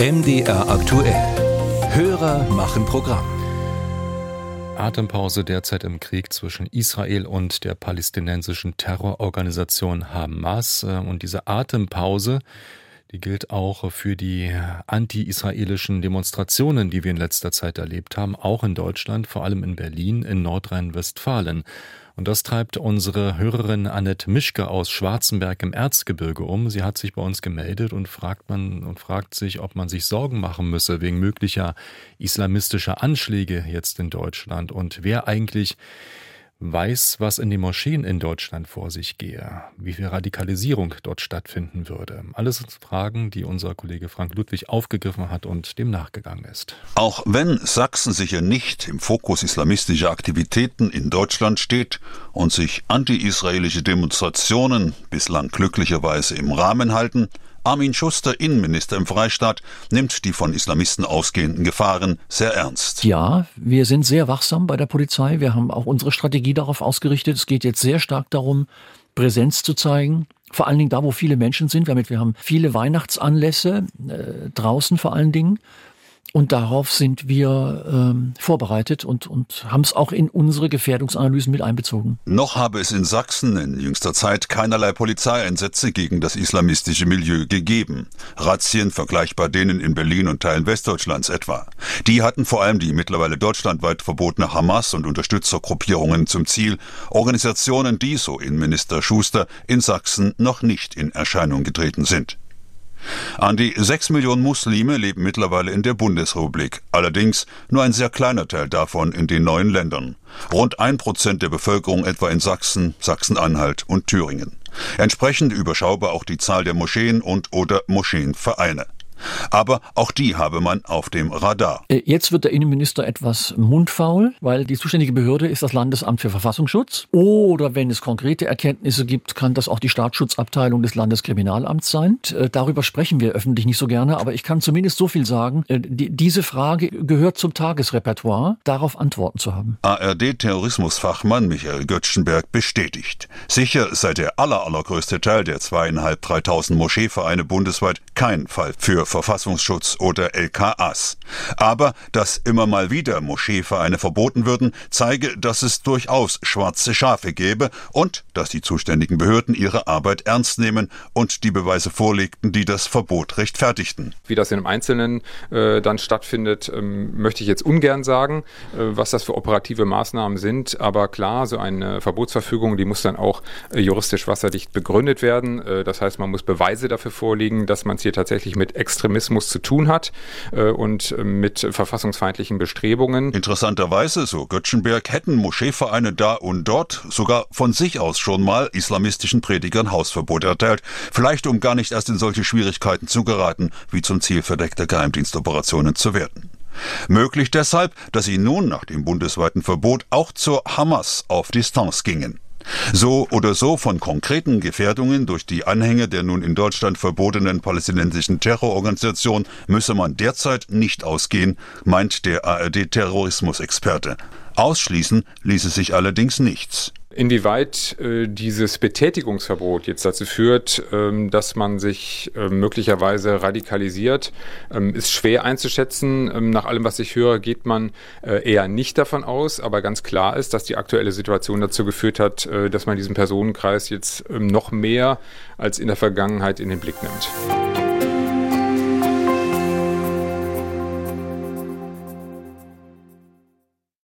MDR aktuell. Hörer machen Programm. Atempause derzeit im Krieg zwischen Israel und der palästinensischen Terrororganisation Hamas. Und diese Atempause, die gilt auch für die anti-israelischen Demonstrationen, die wir in letzter Zeit erlebt haben, auch in Deutschland, vor allem in Berlin, in Nordrhein-Westfalen. Und das treibt unsere Hörerin Annette Mischke aus Schwarzenberg im Erzgebirge um. Sie hat sich bei uns gemeldet und fragt man und fragt sich, ob man sich Sorgen machen müsse wegen möglicher islamistischer Anschläge jetzt in Deutschland und wer eigentlich weiß, was in den Moscheen in Deutschland vor sich gehe, wie viel Radikalisierung dort stattfinden würde. Alles Fragen, die unser Kollege Frank Ludwig aufgegriffen hat und dem nachgegangen ist. Auch wenn Sachsen sicher nicht im Fokus islamistischer Aktivitäten in Deutschland steht und sich anti-israelische Demonstrationen bislang glücklicherweise im Rahmen halten, Armin Schuster, Innenminister im Freistaat, nimmt die von Islamisten ausgehenden Gefahren sehr ernst. Ja, wir sind sehr wachsam bei der Polizei. Wir haben auch unsere Strategie darauf ausgerichtet. Es geht jetzt sehr stark darum, Präsenz zu zeigen. Vor allen Dingen da, wo viele Menschen sind. Damit wir haben viele Weihnachtsanlässe, äh, draußen vor allen Dingen. Und darauf sind wir ähm, vorbereitet und, und haben es auch in unsere Gefährdungsanalysen mit einbezogen. Noch habe es in Sachsen in jüngster Zeit keinerlei Polizeieinsätze gegen das islamistische Milieu gegeben. Razzien vergleichbar denen in Berlin und Teilen Westdeutschlands etwa. Die hatten vor allem die mittlerweile deutschlandweit verbotene Hamas und Unterstützergruppierungen zum Ziel, Organisationen, die, so Innenminister Schuster, in Sachsen noch nicht in Erscheinung getreten sind. An die sechs Millionen Muslime leben mittlerweile in der Bundesrepublik, allerdings nur ein sehr kleiner Teil davon in den neuen Ländern. Rund ein Prozent der Bevölkerung etwa in Sachsen, Sachsen-Anhalt und Thüringen. Entsprechend überschaubar auch die Zahl der Moscheen und oder Moscheenvereine. Aber auch die habe man auf dem Radar. Äh, jetzt wird der Innenminister etwas mundfaul, weil die zuständige Behörde ist das Landesamt für Verfassungsschutz. Oder wenn es konkrete Erkenntnisse gibt, kann das auch die Staatsschutzabteilung des Landeskriminalamts sein. Äh, darüber sprechen wir öffentlich nicht so gerne, aber ich kann zumindest so viel sagen. Äh, diese Frage gehört zum Tagesrepertoire, darauf Antworten zu haben. ARD-Terrorismusfachmann Michael Göttschenberg bestätigt. Sicher sei der aller, allergrößte Teil der zweieinhalb, dreitausend Moscheevereine bundesweit kein Fall für Verfassungsschutz oder LKAs. Aber dass immer mal wieder Moscheevereine verboten würden, zeige, dass es durchaus schwarze Schafe gäbe und dass die zuständigen Behörden ihre Arbeit ernst nehmen und die Beweise vorlegten, die das Verbot rechtfertigten. Wie das einem Einzelnen äh, dann stattfindet, ähm, möchte ich jetzt ungern sagen, äh, was das für operative Maßnahmen sind. Aber klar, so eine Verbotsverfügung, die muss dann auch äh, juristisch wasserdicht begründet werden. Äh, das heißt, man muss Beweise dafür vorlegen, dass man es hier tatsächlich mit extra Extremismus zu tun hat äh, und äh, mit verfassungsfeindlichen Bestrebungen. Interessanterweise, so Göttschenberg, hätten Moscheevereine da und dort sogar von sich aus schon mal islamistischen Predigern Hausverbot erteilt, vielleicht um gar nicht erst in solche Schwierigkeiten zu geraten, wie zum Ziel verdeckter Geheimdienstoperationen zu werden. Möglich deshalb, dass sie nun nach dem bundesweiten Verbot auch zur Hamas auf Distanz gingen. So oder so von konkreten Gefährdungen durch die Anhänge der nun in Deutschland verbotenen palästinensischen Terrororganisation müsse man derzeit nicht ausgehen, meint der ARD-Terrorismusexperte. Ausschließen ließe sich allerdings nichts. Inwieweit äh, dieses Betätigungsverbot jetzt dazu führt, ähm, dass man sich äh, möglicherweise radikalisiert, ähm, ist schwer einzuschätzen. Ähm, nach allem, was ich höre, geht man äh, eher nicht davon aus. Aber ganz klar ist, dass die aktuelle Situation dazu geführt hat, äh, dass man diesen Personenkreis jetzt ähm, noch mehr als in der Vergangenheit in den Blick nimmt.